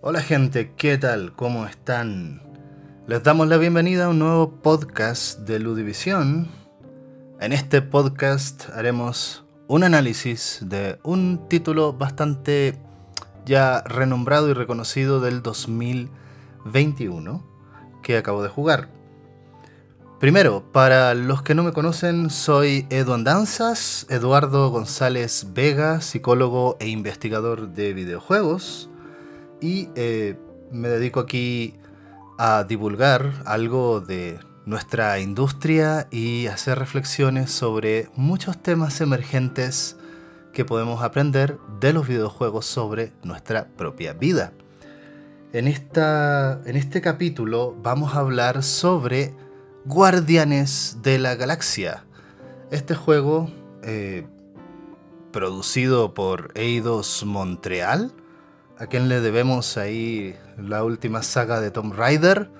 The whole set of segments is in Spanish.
Hola gente, ¿qué tal? ¿Cómo están? Les damos la bienvenida a un nuevo podcast de Ludivisión. En este podcast haremos un análisis de un título bastante ya renombrado y reconocido del 2021 que acabo de jugar. Primero, para los que no me conocen, soy Edu Andanzas, Eduardo González Vega, psicólogo e investigador de videojuegos, y eh, me dedico aquí a divulgar algo de nuestra industria y hacer reflexiones sobre muchos temas emergentes que podemos aprender de los videojuegos sobre nuestra propia vida. En, esta, en este capítulo vamos a hablar sobre Guardianes de la Galaxia. Este juego, eh, producido por Eidos Montreal, a quien le debemos ahí la última saga de Tomb Raider.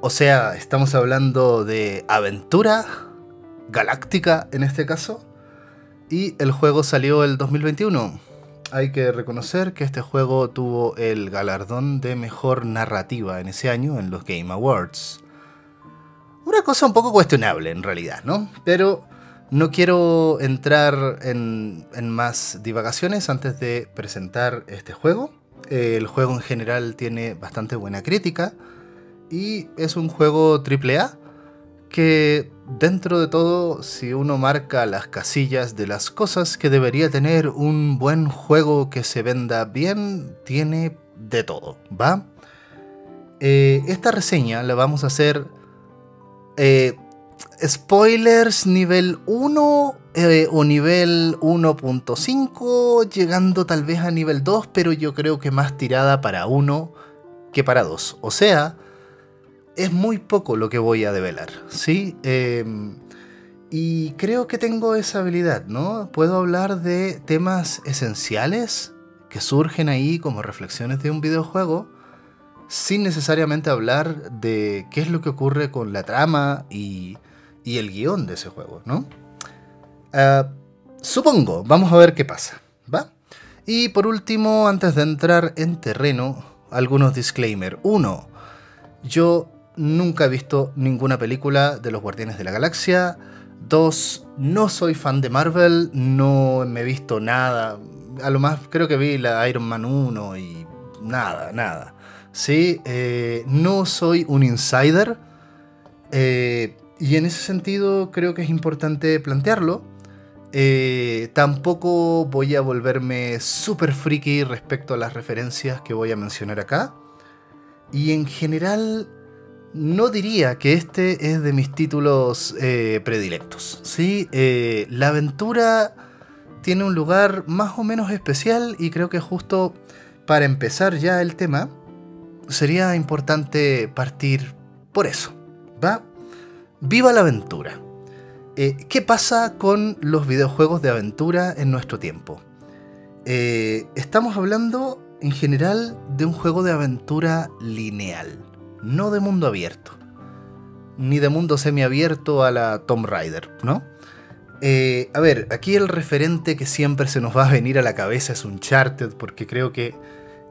O sea, estamos hablando de aventura galáctica en este caso. Y el juego salió el 2021. Hay que reconocer que este juego tuvo el galardón de mejor narrativa en ese año en los Game Awards. Una cosa un poco cuestionable en realidad, ¿no? Pero no quiero entrar en, más divagaciones antes de presentar este juego. El juego en general tiene bastante buena crítica y es un juego AAA que dentro de todo, si uno marca las casillas de las cosas que debería tener un buen juego que se venda bien, tiene de todo, ¿va? Eh, esta reseña la vamos a hacer eh, spoilers nivel 1 eh, o nivel 1.5, llegando tal vez a nivel 2, pero yo creo que más tirada para 1 que para 2. O sea, es muy poco lo que voy a develar, ¿sí? Em, y creo que tengo esa habilidad, ¿no? Puedo hablar de temas esenciales que surgen ahí como reflexiones de un videojuego sin necesariamente hablar de qué es lo que ocurre con la trama y, el guion de ese juego, ¿no? Ah, supongo, vamos a ver qué pasa, ¿va? Y por último, antes de entrar en terreno, algunos disclaimers. Uno, yo nunca he visto ninguna película de los Guardianes de la Galaxia. Dos, no soy fan de Marvel, no me he visto nada. A lo más creo que vi la Iron Man 1 y nada, nada. ¿Sí? Eh, no soy un insider eh, y en ese sentido creo que es importante plantearlo. Eh, tampoco voy a volverme súper friki respecto a las referencias que voy a mencionar acá. Y en general no diría que este es de mis títulos predilectos. ¿sí? la aventura tiene un lugar más o menos especial y creo que justo para empezar ya el tema, sería importante partir por eso. ¿Va? Viva la aventura. Eh, ¿Qué pasa con los videojuegos de aventura en nuestro tiempo? Eh, estamos hablando en general de un juego de aventura lineal, no de mundo abierto, ni de mundo semiabierto a la Tomb Raider, ¿no? Eh, a ver, aquí el referente que siempre se nos va a venir a la cabeza es Uncharted, porque creo que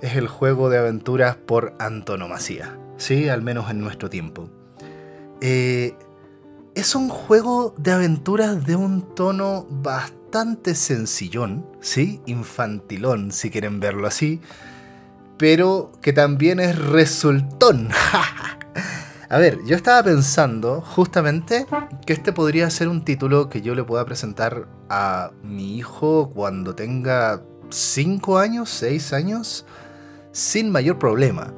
es el juego de aventuras por antonomasía, ¿sí? Al menos en nuestro tiempo. Eh, es un juego de aventuras de un tono bastante sencillón, ¿sí? Infantilón, si quieren verlo así, pero que también es resultón. A ver, yo estaba pensando justamente que este podría ser un título que yo le pueda presentar a mi hijo cuando tenga 5 años, 6 años, sin mayor problema.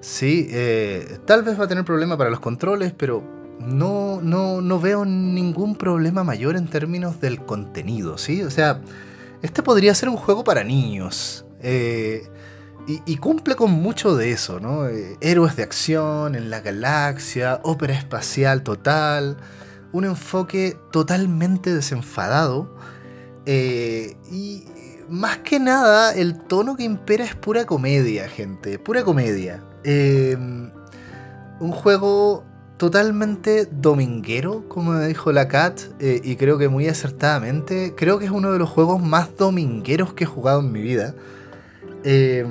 Sí, eh, tal vez va a tener problema para los controles, pero no, no, no veo ningún problema mayor en términos del contenido, ¿sí? O sea, este podría ser un juego para niños. Eh, y, cumple con mucho de eso, ¿no? Eh, héroes de acción en la galaxia, ópera espacial total, un enfoque totalmente desenfadado. y más que nada, el tono que impera es pura comedia, gente. Pura comedia. Em, un juego totalmente dominguero, como dijo la Cat, eh, y creo que muy acertadamente. Creo que es uno de los juegos más domingueros que he jugado en mi vida. Eh,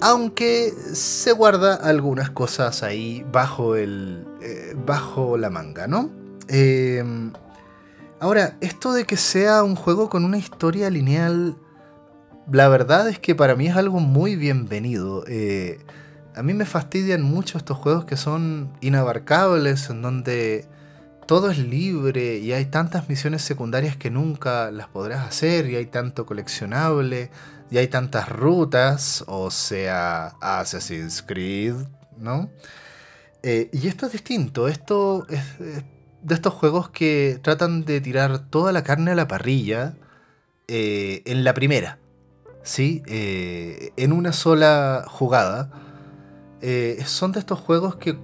aunque se guarda algunas cosas ahí bajo, el, eh, bajo la manga, ¿no? Ahora, esto de que sea un juego con una historia lineal, la verdad es que para mí es algo muy bienvenido a mí me fastidian mucho estos juegos que son inabarcables, en donde todo es libre y hay tantas misiones secundarias que nunca las podrás hacer y hay tanto coleccionable y hay tantas rutas, o sea, Assassin's Creed, ¿no? Eh, y esto es distinto, esto es, de estos juegos que tratan de tirar toda la carne a la parrilla eh, en la primera, ¿sí? Eh, en una sola jugada eh, son de estos juegos que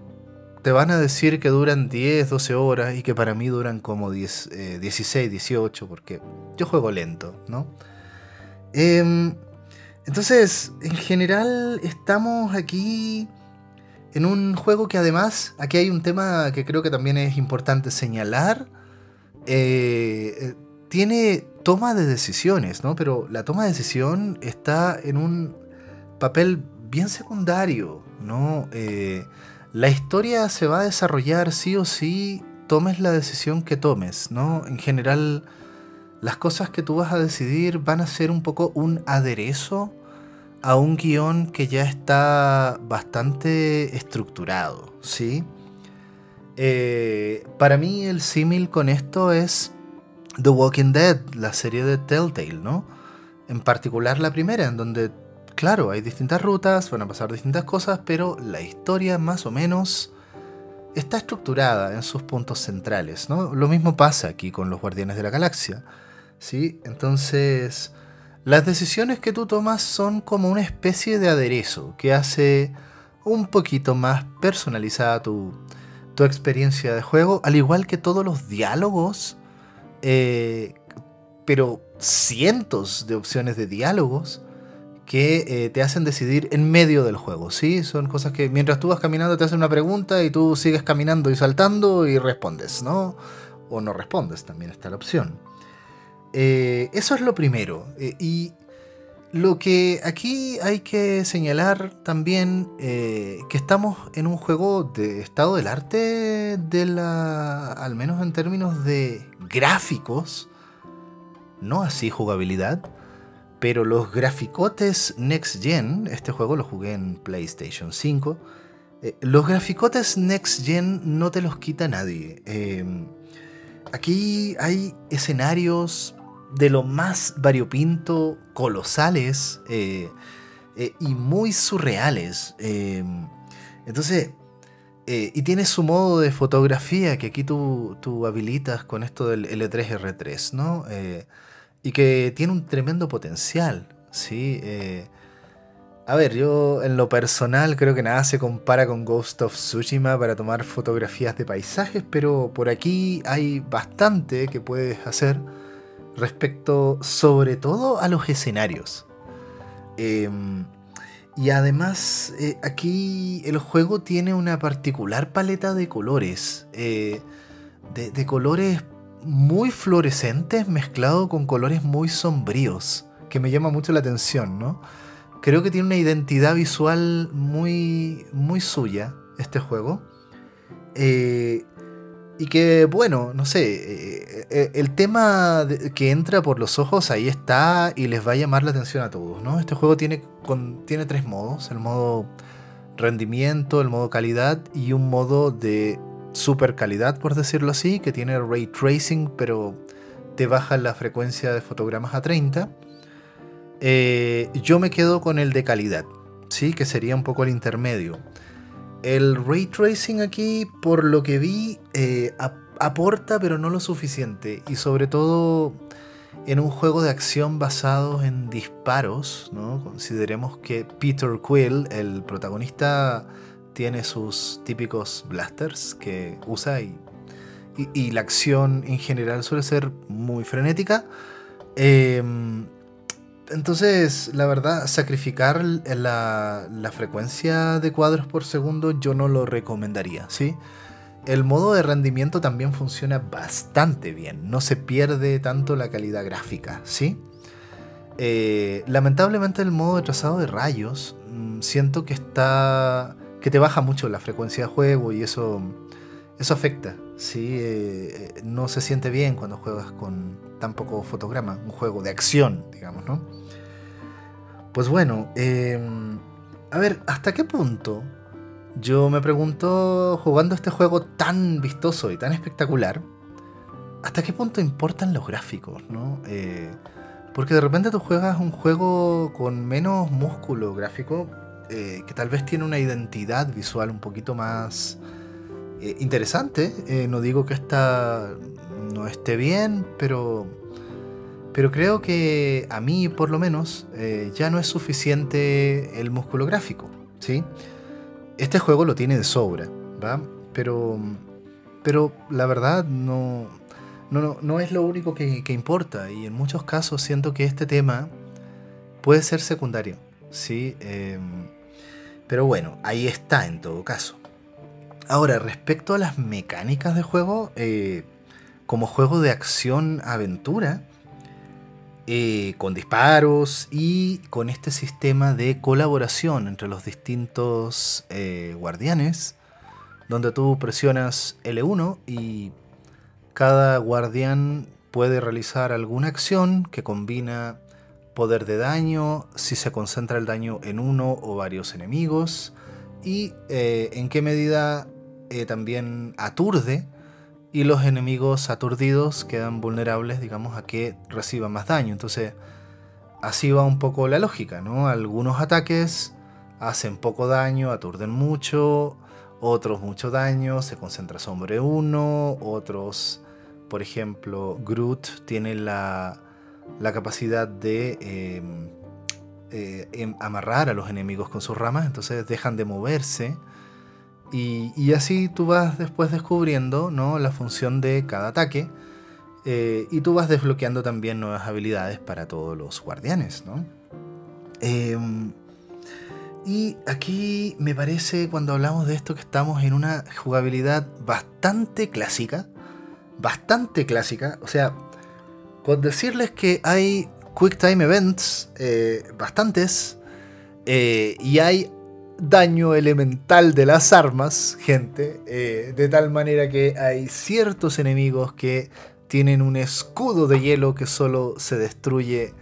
te van a decir que duran 10, 12 horas y que para mí duran como 10, 16, 18, porque yo juego lento, ¿no? Em, entonces, en general estamos aquí en un juego que además, aquí hay un tema que creo que también es importante señalar, eh, eh, tiene toma de decisiones, ¿no? Pero la toma de decisión está en un papel bien secundario, ¿no? Eh, la historia se va a desarrollar sí o sí, tomes la decisión que tomes, ¿no? En general, las cosas que tú vas a decidir van a ser un poco un aderezo a un guion que ya está bastante estructurado, ¿sí? Eh, para mí el símil con esto es The Walking Dead, la serie de Telltale, ¿no? En particular la primera, en donde claro, hay distintas rutas, van a pasar distintas cosas, pero la historia más o menos está estructurada en sus puntos centrales, ¿no? Lo mismo pasa aquí con los Guardianes de la Galaxia, ¿sí? Entonces, las decisiones que tú tomas son como una especie de aderezo que hace un poquito más personalizada tu, experiencia de juego, al igual que todos los diálogos, eh, pero cientos de opciones de diálogos que eh, te hacen decidir en medio del juego, ¿sí? Son cosas que mientras tú vas caminando te hacen una pregunta y tú sigues caminando y saltando y respondes, ¿no? O no respondes, también está la opción. Eh, eso es lo primero. Eh, y lo que aquí hay que señalar también que estamos en un juego de estado del arte de la. al menos en términos de gráficos. No así jugabilidad pero los graficotes Next Gen, este juego lo jugué en PlayStation 5, eh, los graficotes Next Gen no te los quita nadie. Aquí hay escenarios de lo más variopinto, colosales eh, eh, y muy surreales. Em, entonces, y tiene su modo de fotografía que aquí tú, tú habilitas con esto del L3R3, ¿no? y que tiene un tremendo potencial, ¿sí? Eh, a ver, yo en lo personal creo que nada se compara con Ghost of Tsushima para tomar fotografías de paisajes, pero por aquí hay bastante que puedes hacer respecto sobre todo a los escenarios. Em, y además eh, aquí el juego tiene una particular paleta de colores. Eh, de, colores muy fluorescentes mezclado con colores muy sombríos, que me llama mucho la atención, ¿no? Creo que tiene una identidad visual muy, muy suya este juego. Eh, y que, bueno, no sé, eh, eh, el tema que entra por los ojos ahí está y les va a llamar la atención a todos, ¿no? Este juego tiene, tiene tres modos, el modo rendimiento, el modo calidad y un modo de super calidad, por decirlo así, que tiene ray tracing, pero te baja la frecuencia de fotogramas a 30. Eh, yo me quedo con el de calidad, ¿sí? que sería un poco el intermedio. El ray tracing aquí, por lo que vi, eh, aporta, pero no lo suficiente. Y sobre todo en un juego de acción basado en disparos, ¿no? Consideremos que Peter Quill, el protagonista, tiene sus típicos blasters que usa y, y, la acción en general suele ser muy frenética. Em, entonces, la verdad, sacrificar la, la, frecuencia de cuadros por segundo yo no lo recomendaría, ¿sí? el modo de rendimiento también funciona bastante bien. No se pierde tanto la calidad gráfica, ¿sí? Eh, lamentablemente el modo de trazado de rayos mm, siento que está que te baja mucho la frecuencia de juego y eso eso afecta sí eh, no se siente bien cuando juegas con tan poco fotograma un juego de acción digamos no pues bueno em, a ver hasta qué punto yo me pregunto jugando este juego tan vistoso y tan espectacular hasta qué punto importan los gráficos no eh, porque de repente tú juegas un juego con menos músculo gráfico, eh, que tal vez tiene una identidad visual un poquito más eh, interesante. No digo que esta no esté bien, pero, pero creo que a mí por lo menos ya no es suficiente el músculo gráfico. ¿sí? Este juego lo tiene de sobra, ¿va? Pero, pero la verdad no, no, no, es lo único que, importa y en muchos casos siento que este tema puede ser secundario, ¿sí? Em, pero bueno, ahí está en todo caso. Ahora, respecto a las mecánicas de juego, eh, como juego de acción-aventura, eh, con disparos y con este sistema de colaboración entre los distintos eh, guardianes, donde tú presionas L1 y cada guardián puede realizar alguna acción que combina poder de daño, si se concentra el daño en uno o varios enemigos, y eh, en qué medida también aturde, y los enemigos aturdidos quedan vulnerables, digamos, a que reciban más daño. Entonces, así va un poco la lógica, ¿no? Algunos ataques hacen poco daño, aturden mucho, otros mucho daño, se concentra sobre uno, otros por ejemplo, Groot tiene la, capacidad de em, eh, em, amarrar a los enemigos con sus ramas, entonces dejan de moverse. Y, así tú vas después descubriendo ¿no? la función de cada ataque. Eh, y tú vas desbloqueando también nuevas habilidades para todos los guardianes. Em, y aquí me parece cuando hablamos de esto que estamos en una jugabilidad bastante clásica bastante clásica. O sea, con decirles que hay Quick Time Events, eh, bastantes, eh, y hay daño elemental de las armas, gente, eh, de tal manera que hay ciertos enemigos que tienen un escudo de hielo que solo se destruye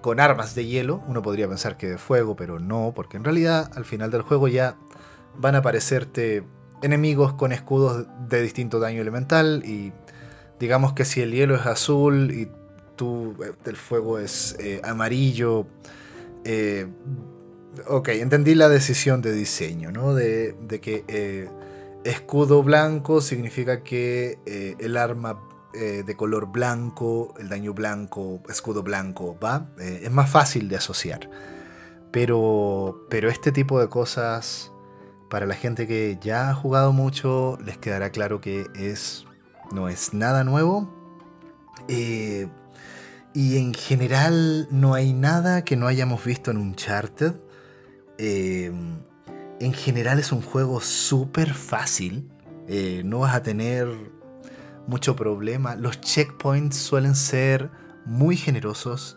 con armas de hielo. Uno podría pensar que de fuego, pero no, porque en realidad al final del juego ya van a aparecerte enemigos con escudos de distinto daño elemental y digamos que si el hielo es azul y tú, eh, el fuego es eh, amarillo, eh, ok, entendí la decisión de diseño, ¿no? De, que escudo blanco significa que el arma de color blanco, el daño blanco, escudo blanco, ¿va? es más fácil de asociar. Pero, pero este tipo de cosas para la gente que ya ha jugado mucho, les quedará claro que es, no es nada nuevo. Eh, y en general no hay nada que no hayamos visto en Uncharted. Eh, en general es un juego súper fácil. Eh, no vas a tener mucho problema. Los checkpoints suelen ser muy generosos.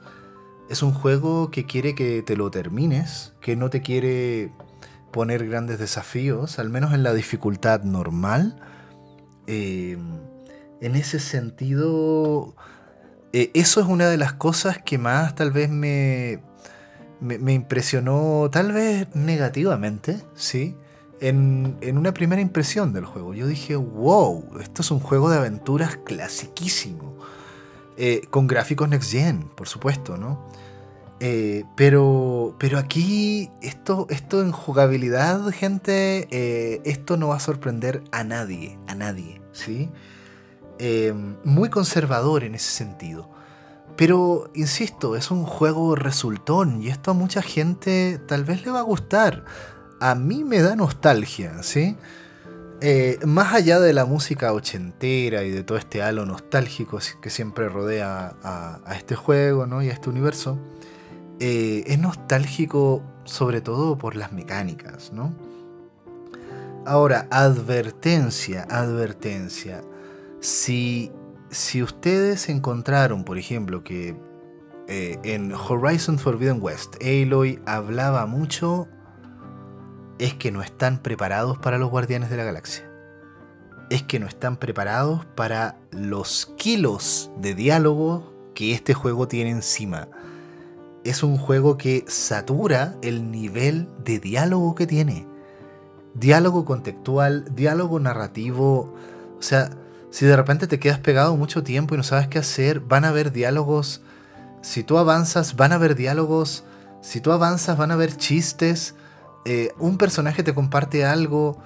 Es un juego que quiere que te lo termines, que no te quiere poner grandes desafíos, al menos en la dificultad normal. Eh, en ese sentido, eh, eso es una de las cosas que más tal vez me, me, impresionó, tal vez negativamente, ¿sí? En, en, una primera impresión del juego. Yo dije, wow, esto es un juego de aventuras clasiquísimo. Eh, con gráficos next gen, por supuesto, ¿no? Eh, pero, pero aquí, esto, esto en jugabilidad, gente, eh, esto no va a sorprender a nadie, a nadie, ¿sí? Muy conservador en ese sentido. Pero, insisto, es un juego resultón y esto a mucha gente tal vez le va a gustar. A mí me da nostalgia, ¿sí? más allá de la música ochentera y de todo este halo nostálgico que siempre rodea a, a este juego ¿no? y a este universo, eh, es nostálgico sobre todo por las mecánicas, ¿no? Ahora, advertencia, advertencia. Si, si ustedes encontraron, por ejemplo, que eh, en Horizon Forbidden West Aloy hablaba mucho, es que no están preparados para los Guardianes de la Galaxia. Es que no están preparados para los kilos de diálogo que este juego tiene encima. Es un juego que satura el nivel de diálogo que tiene diálogo contextual, diálogo narrativo. O sea, si de repente te quedas pegado mucho tiempo y no sabes qué hacer, van a haber diálogos. Si tú avanzas, van a haber diálogos. Si tú avanzas, van a haber chistes. Eh, un personaje te comparte algo.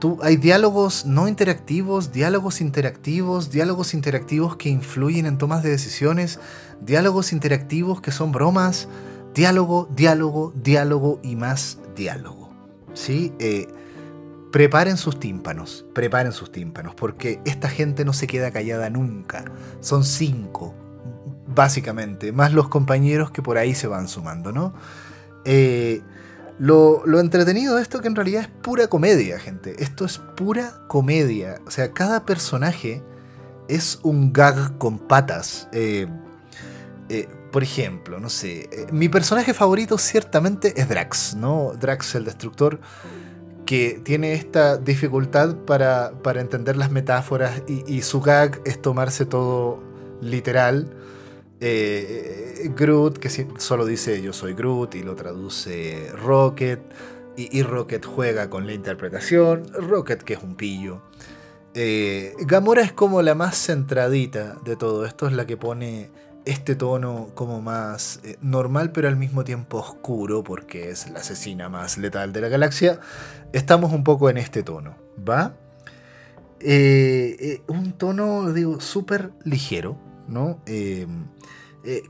Tú, hay diálogos no interactivos, diálogos interactivos, diálogos interactivos que influyen en tomas de decisiones, diálogos interactivos que son bromas, diálogo, diálogo, diálogo y más diálogo. ¿Sí? Eh, preparen sus tímpanos, preparen sus tímpanos, porque esta gente no se queda callada nunca. Son cinco, básicamente, más los compañeros que por ahí se van sumando, ¿no? Eh, lo, lo, entretenido de esto que en realidad es pura comedia, gente. Esto es pura comedia. O sea, cada personaje es un gag con patas. Eh, eh, por ejemplo, no sé, mi personaje favorito ciertamente es Drax, ¿no? Drax el Destructor que tiene esta dificultad para, entender las metáforas y, su gag es tomarse todo literal. Eh, Groot, que solo dice yo soy Groot y lo traduce Rocket, y, Rocket juega con la interpretación, Rocket que es un pillo. Eh, Gamora es como la más centradita de todo esto, es la que pone este tono como más eh, normal pero al mismo tiempo oscuro porque es la asesina más letal de la galaxia, estamos un poco en este tono, ¿va? Eh, eh, un tono, digo, súper ligero, ¿no?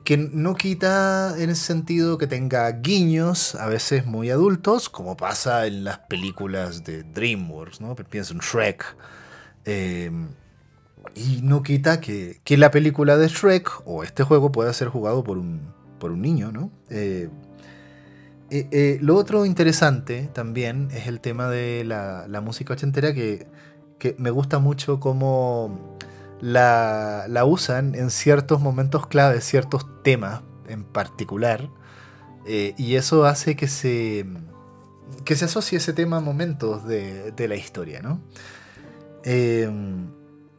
que no quita en el sentido que tenga guiños, a veces muy adultos, como pasa en las películas de DreamWorks, ¿no? Pienso en Shrek. Y no quita que, la película de Shrek o este juego pueda ser jugado por un, por un niño, ¿no? Eh, eh, eh, lo otro interesante también es el tema de la, música ochentera que, que, me gusta mucho cómo la, la, usan en ciertos momentos claves, ciertos temas en particular. y eso hace que se, que se asocie ese tema a momentos de, de la historia, ¿no?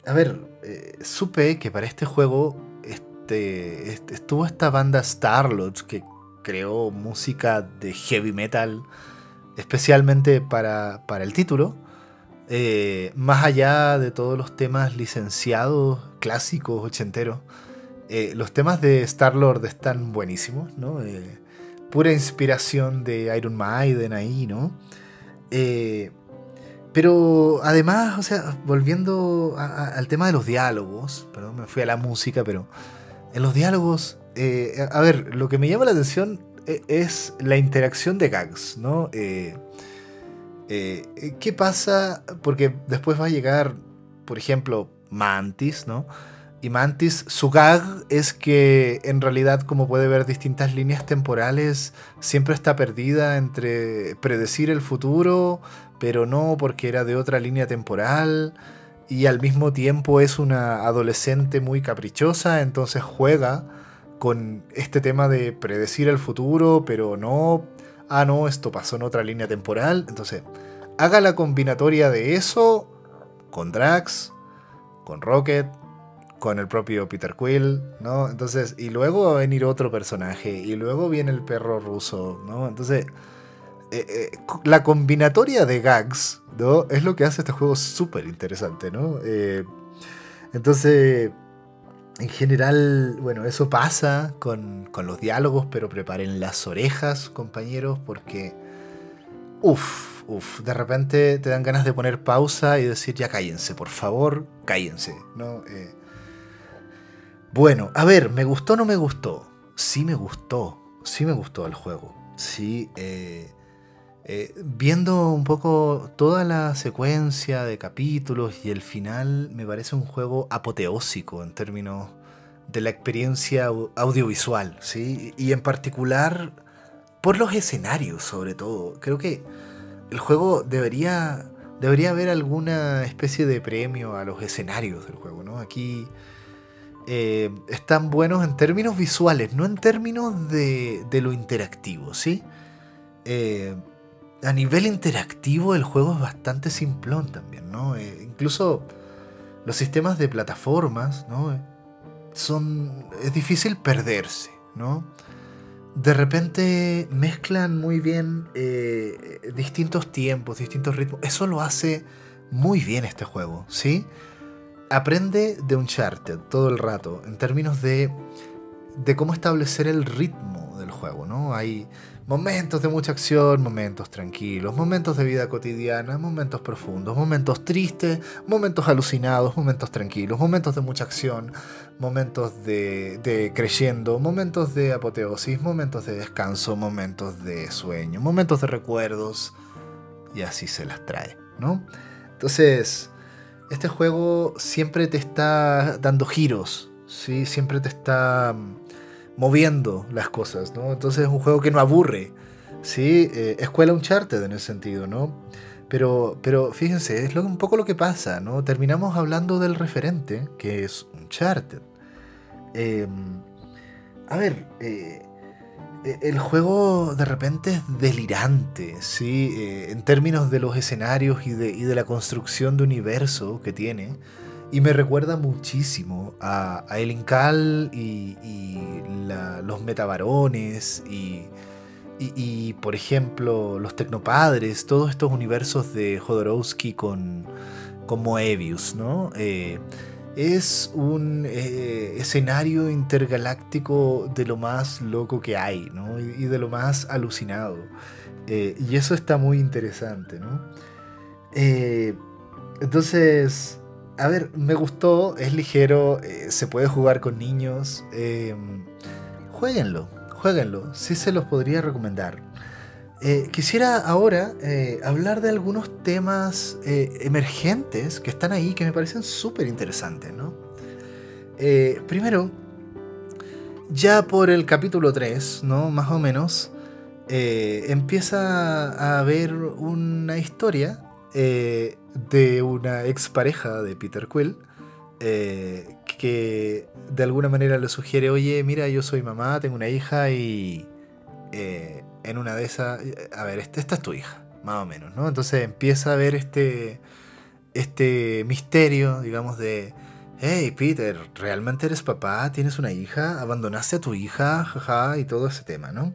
A ver, eh, supe que para este juego este, estuvo esta banda Starlord que creó música de heavy metal especialmente para, el título. Eh, más allá de todos los temas licenciados, clásicos, ochenteros, eh, los temas de Starlord están buenísimos, ¿no? pura inspiración de Iron Maiden ahí, ¿no? Pero además, o sea, volviendo al tema de los diálogos, perdón, me fui a la música, pero en los diálogos, eh, a ver, lo que me llama la atención eh, es la interacción de gags, ¿no? Eh, ¿Qué pasa? Porque después va a llegar, por ejemplo, Mantis, ¿no? Y Mantis, su gag es que en realidad, como puede ver distintas líneas temporales, siempre está perdida entre predecir el futuro, pero no porque era de otra línea temporal, y al mismo tiempo es una adolescente muy caprichosa, entonces juega con este tema de predecir el futuro, pero no, ah, no, esto pasó en otra línea temporal, entonces haga la combinatoria de eso con Drax, con Rocket, con el propio Peter Quill, ¿no? Entonces, y luego va a venir otro personaje, y luego viene el perro ruso, ¿no? Entonces, eh, eh, la combinatoria de gags, ¿no? Es lo que hace este juego súper interesante, ¿no? Eh, entonces, en general, bueno, eso pasa con, con, los diálogos, pero preparen las orejas, compañeros, porque, uff, uff, de repente te dan ganas de poner pausa y decir, ya cállense, por favor, cállense, ¿no? Bueno, a ver, ¿me gustó o no me gustó? Sí me gustó, sí me gustó el juego. Sí, eh, eh, viendo un poco toda la secuencia de capítulos y el final, me parece un juego apoteósico en términos de la experiencia audiovisual, ¿sí? Y en particular por los escenarios, sobre todo. Creo que el juego debería debería haber alguna especie de premio a los escenarios del juego, ¿no? Aquí eh, están buenos en términos visuales, no en términos de, lo interactivo, ¿sí? Eh, a nivel interactivo el juego es bastante simplón también, ¿no? Eh, incluso los sistemas de plataformas, ¿no? Son, es difícil perderse, ¿no? De repente mezclan muy bien distintos tiempos, distintos ritmos. Eso lo hace muy bien este juego, ¿sí? Aprende de Uncharted todo el rato en términos de, de cómo establecer el ritmo del juego, ¿no? Hay momentos de mucha acción, momentos tranquilos, momentos de vida cotidiana, momentos profundos, momentos tristes, momentos alucinados, momentos tranquilos, momentos de mucha acción, momentos de, de creyendo, momentos de apoteosis, momentos de descanso, momentos de sueño, momentos de recuerdos, y así se las trae, ¿no? Entonces, este juego siempre te está dando giros, ¿sí? siempre te está mm, moviendo las cosas, ¿no? Entonces es un juego que no aburre, ¿sí? Eh, escuela Uncharted en ese sentido, ¿no? Pero, pero fíjense, es un poco lo que pasa, ¿no? Terminamos hablando del referente, que es Uncharted. Eh, a ver, eh, el juego de repente es delirante, ¿sí? Eh, en términos de los escenarios y de, la construcción de universo que tiene. Y me recuerda muchísimo a, a El y, los Metabarones y, y, por ejemplo, los Tecnopadres, todos estos universos de Jodorowsky con, con Moebius, ¿no? Eh, es un eh, escenario intergaláctico de lo más loco que hay, ¿no? Y, de lo más alucinado. Eh, y eso está muy interesante, ¿no? Eh, entonces, a ver, me gustó, es ligero, se puede jugar con niños. jueguenlo, jueguenlo, sí se los podría recomendar. Eh, quisiera ahora eh, hablar de algunos temas eh, emergentes que están ahí que me parecen súper interesantes. ¿no? primero, ya por el capítulo 3, ¿no? más o menos, empieza a haber una historia de una expareja de Peter Quill. que de alguna manera le sugiere, oye, mira, yo soy mamá, tengo una hija y en una de esas, a ver, esta, esta es tu hija, más o menos, ¿no? Entonces empieza a ver este, este misterio, digamos, de, hey, Peter, ¿realmente eres papá? ¿Tienes una hija? ¿Abandonaste a tu hija? Jaja, y todo ese tema, ¿no?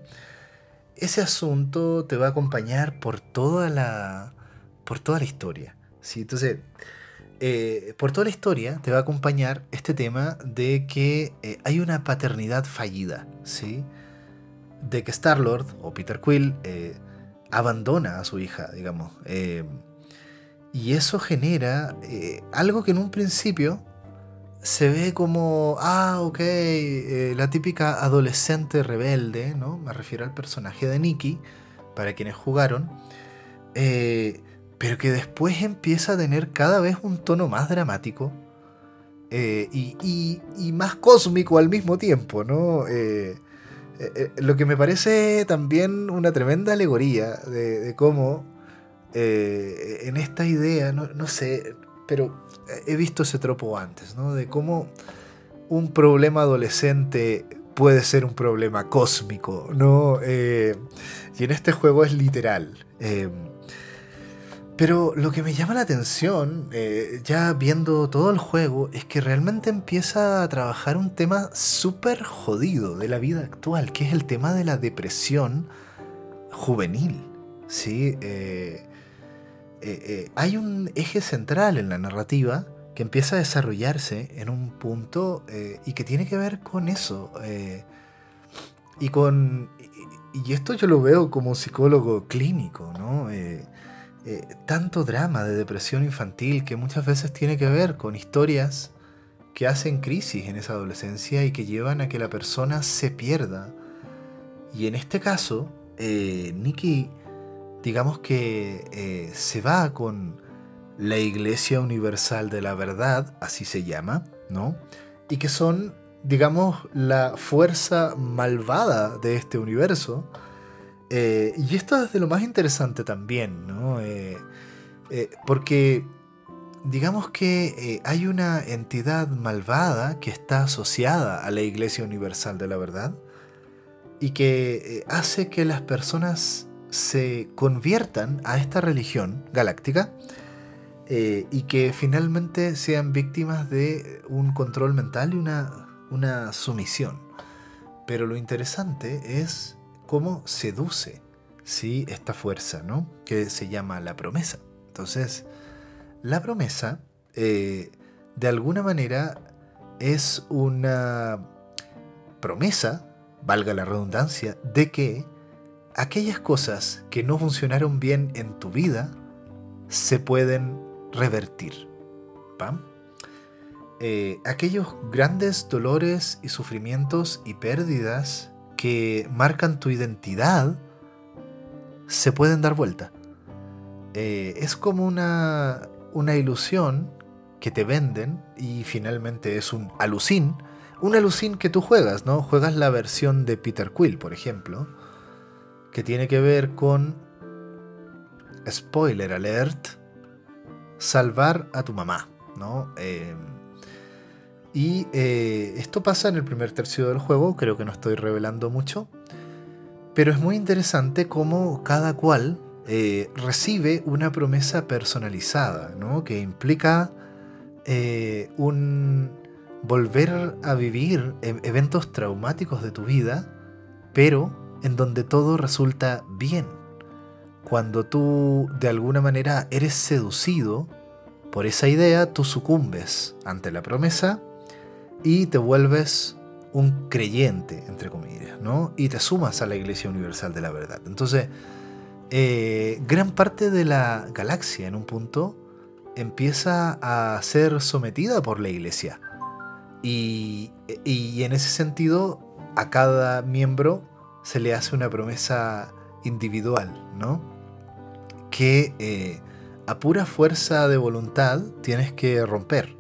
Ese asunto te va a acompañar por toda la, por toda la historia, ¿sí? Entonces, eh, por toda la historia te va a acompañar este tema de que eh, hay una paternidad fallida, ¿sí? De que Star-Lord o Peter Quill eh, abandona a su hija, digamos. Eh, y eso genera eh, algo que en un principio se ve como, ah, ok, la típica adolescente rebelde, ¿no? Me refiero al personaje de Nikki, para quienes jugaron, pero que después empieza a tener cada vez un tono más dramático y, más cósmico al mismo tiempo, ¿no? Eh, lo que me parece también una tremenda alegoría de, cómo eh, en esta idea, no, sé, pero he visto ese tropo antes, ¿no? De cómo un problema adolescente puede ser un problema cósmico, ¿no? y en este juego es literal. Pero lo que me llama la atención, eh, ya viendo todo el juego, es que realmente empieza a trabajar un tema súper jodido de la vida actual, que es el tema de la depresión juvenil. ¿sí? Eh, eh, hay un eje central en la narrativa que empieza a desarrollarse en un punto y que tiene que ver con eso. y con. Y esto yo lo veo como psicólogo clínico, ¿no? Eh, tanto drama de depresión infantil que muchas veces tiene que ver con historias que hacen crisis en esa adolescencia y que llevan a que la persona se pierda. Y en este caso, eh, Nicky, digamos que eh, se va con la Iglesia Universal de la Verdad, así se llama, ¿no? Y que son, digamos, la fuerza malvada de este universo, eh, y esto es de lo más interesante también, ¿no? Eh, Eh, porque digamos que hay una entidad malvada que está asociada a la Iglesia Universal de la Verdad y que hace que las personas se conviertan a esta religión galáctica y que finalmente sean víctimas de un control mental y una, una sumisión. Pero lo interesante es cómo seduce ¿sí? esta fuerza, ¿no? que se llama la promesa. Entonces, la promesa, eh, de alguna manera, es una promesa, valga la redundancia, de que aquellas cosas que no funcionaron bien en tu vida se pueden revertir. Eh, aquellos grandes dolores y sufrimientos y pérdidas que marcan tu identidad se pueden dar vuelta. Eh, es como una, una ilusión que te venden y finalmente es un alucin. Un alucin que tú juegas, ¿no? Juegas la versión de Peter Quill, por ejemplo, que tiene que ver con, spoiler alert, salvar a tu mamá, ¿no? Eh, y eh, esto pasa en el primer tercio del juego, creo que no estoy revelando mucho. Pero es muy interesante cómo cada cual eh, recibe una promesa personalizada, ¿no? que implica eh, un volver a vivir e-, eventos traumáticos de tu vida, pero en donde todo resulta bien. Cuando tú de alguna manera eres seducido por esa idea, tú sucumbes ante la promesa y te vuelves un creyente, entre comillas, ¿no? Y te sumas a la Iglesia Universal de la Verdad. Entonces, eh, gran parte de la galaxia en un punto empieza a ser sometida por la Iglesia. Y, en ese sentido, a cada miembro se le hace una promesa individual, ¿no? Que eh, a pura fuerza de voluntad tienes que romper.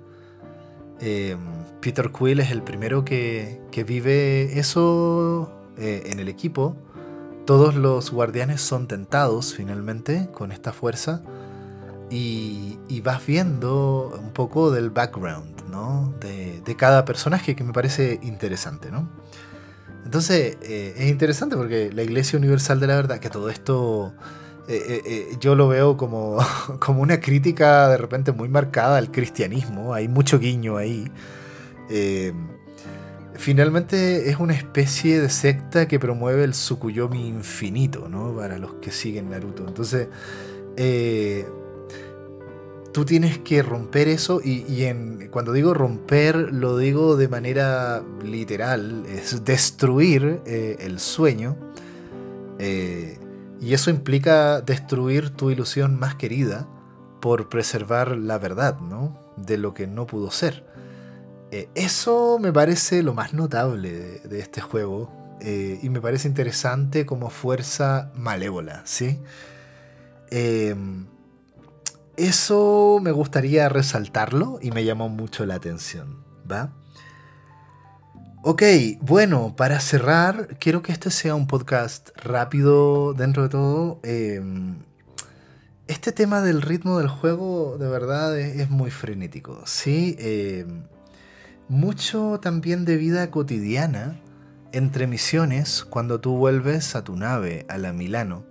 Eh, Peter Quill es el primero que, vive eso eh, en el equipo. Todos los guardianes son tentados finalmente con esta fuerza. Y, vas viendo un poco del background de, cada personaje que me parece interesante. ¿no? Entonces eh, es interesante porque la Iglesia Universal de la Verdad, que todo esto eh, yo lo veo como, como una crítica de repente muy marcada al cristianismo, hay mucho guiño ahí. Eh, finalmente es una especie de secta que promueve el Sukuyomi infinito, ¿no? Para los que siguen Naruto. Entonces, eh, tú tienes que romper eso y, cuando digo romper lo digo de manera literal, es destruir eh, el sueño. y eso implica destruir tu ilusión más querida por preservar la verdad, ¿no? De lo que no pudo ser. Eh, eso me parece lo más notable de, este juego eh, y me parece interesante como fuerza malévola, ¿sí? Em, eso me gustaría resaltarlo y me llamó mucho la atención, ¿va? Ok, bueno, para cerrar, quiero que este sea un podcast rápido dentro de todo. Em, este tema del ritmo del juego de verdad es, muy frenético, ¿sí? Em, mucho también de vida cotidiana entre misiones cuando tú vuelves a tu nave, a la Milano.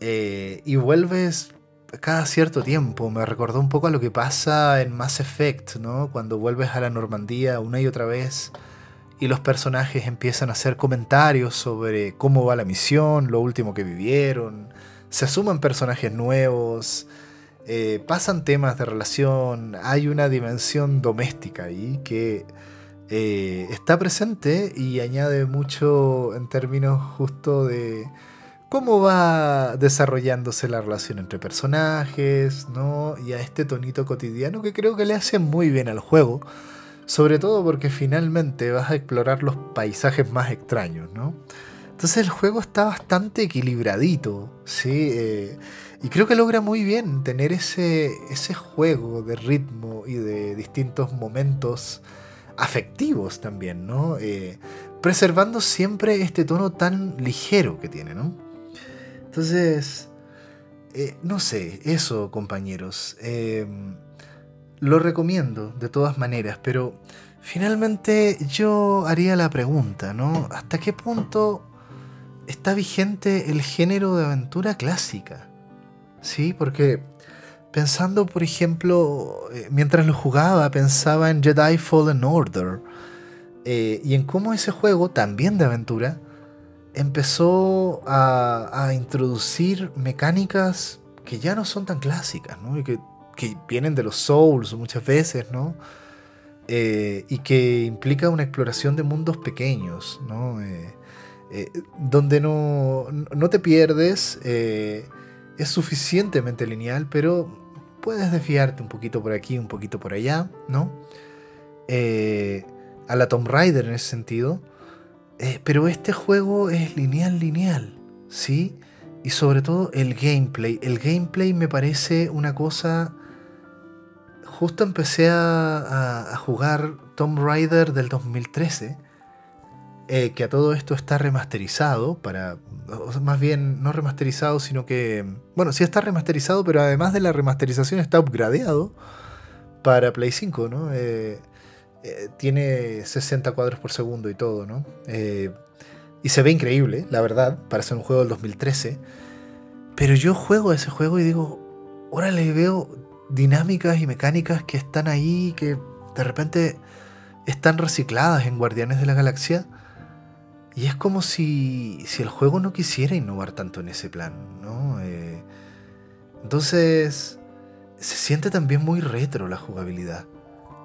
Eh, y vuelves cada cierto tiempo. Me recordó un poco a lo que pasa en Mass Effect, ¿no? Cuando vuelves a la Normandía una y otra vez y los personajes empiezan a hacer comentarios sobre cómo va la misión, lo último que vivieron. Se suman personajes nuevos. Eh, pasan temas de relación, hay una dimensión doméstica ahí que eh, está presente y añade mucho en términos justo de cómo va desarrollándose la relación entre personajes, ¿no? Y a este tonito cotidiano que creo que le hace muy bien al juego. Sobre todo porque finalmente vas a explorar los paisajes más extraños, ¿no? Entonces el juego está bastante equilibradito, ¿sí? Eh, y creo que logra muy bien tener ese, ese juego de ritmo y de distintos momentos afectivos también, ¿no? Eh, preservando siempre este tono tan ligero que tiene, ¿no? Entonces, eh, no sé, eso compañeros. Em, lo recomiendo de todas maneras, pero finalmente yo haría la pregunta, ¿no? ¿Hasta qué punto está vigente el género de aventura clásica? Sí, porque pensando, por ejemplo, eh, mientras lo jugaba, pensaba en Jedi Fallen Order eh, y en cómo ese juego, también de aventura, empezó a, introducir mecánicas que ya no son tan clásicas, ¿no? Y que, vienen de los Souls muchas veces, ¿no? Eh, y que implica una exploración de mundos pequeños, ¿no? donde no, no, te pierdes, es suficientemente lineal, pero puedes desviarte un poquito por aquí, un poquito por allá, ¿no? Eh, a la Tomb Raider en ese sentido. Eh, pero este juego es lineal, lineal, ¿sí? Y sobre todo el gameplay. El gameplay me parece una cosa... Justo empecé a, a jugar Tomb Raider del 2013 eh, que a todo esto está remasterizado para, más bien no remasterizado, sino que, bueno, sí está remasterizado, pero además de la remasterización está upgradeado para Play 5, ¿no? Eh, eh, tiene 60 cuadros por segundo y todo, ¿no? y se ve increíble, la verdad, para ser un juego del 2013. Pero yo juego ese juego y digo, ahora le veo dinámicas y mecánicas que están ahí, que de repente están recicladas en Guardianes de la Galaxia y es como si, si el juego no quisiera innovar tanto en ese plan, ¿no? Eh, entonces, se siente también muy retro la jugabilidad,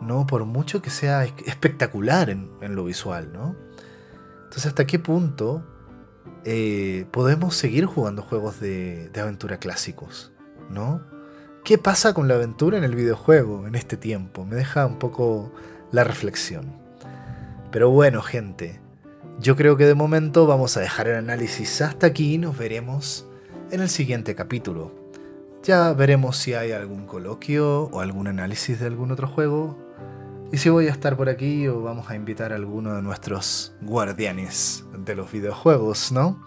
¿no? Por mucho que sea espectacular en, lo visual, ¿no? Entonces, ¿hasta qué punto eh, podemos seguir jugando juegos de, de aventura clásicos, ¿no? ¿Qué pasa con la aventura en el videojuego en este tiempo? Me deja un poco la reflexión. Pero bueno, gente, yo creo que de momento vamos a dejar el análisis hasta aquí y nos veremos en el siguiente capítulo. Ya veremos si hay algún coloquio o algún análisis de algún otro juego. Y si voy a estar por aquí o vamos a invitar a alguno de nuestros guardianes de los videojuegos, ¿no?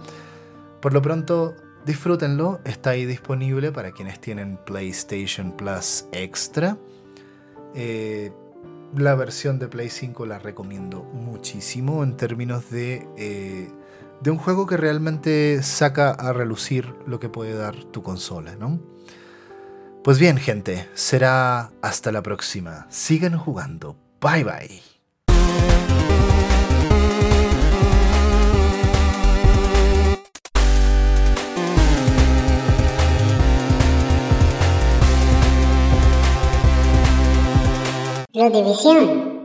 Por lo pronto, disfrútenlo, está ahí disponible para quienes tienen PlayStation Plus Extra. Eh, la versión de Play 5 la recomiendo muchísimo en términos de, eh, de un juego que realmente saca a relucir lo que puede dar tu consola, ¿no? Pues bien, gente, será hasta la próxima. Sigan jugando. Bye bye. La división.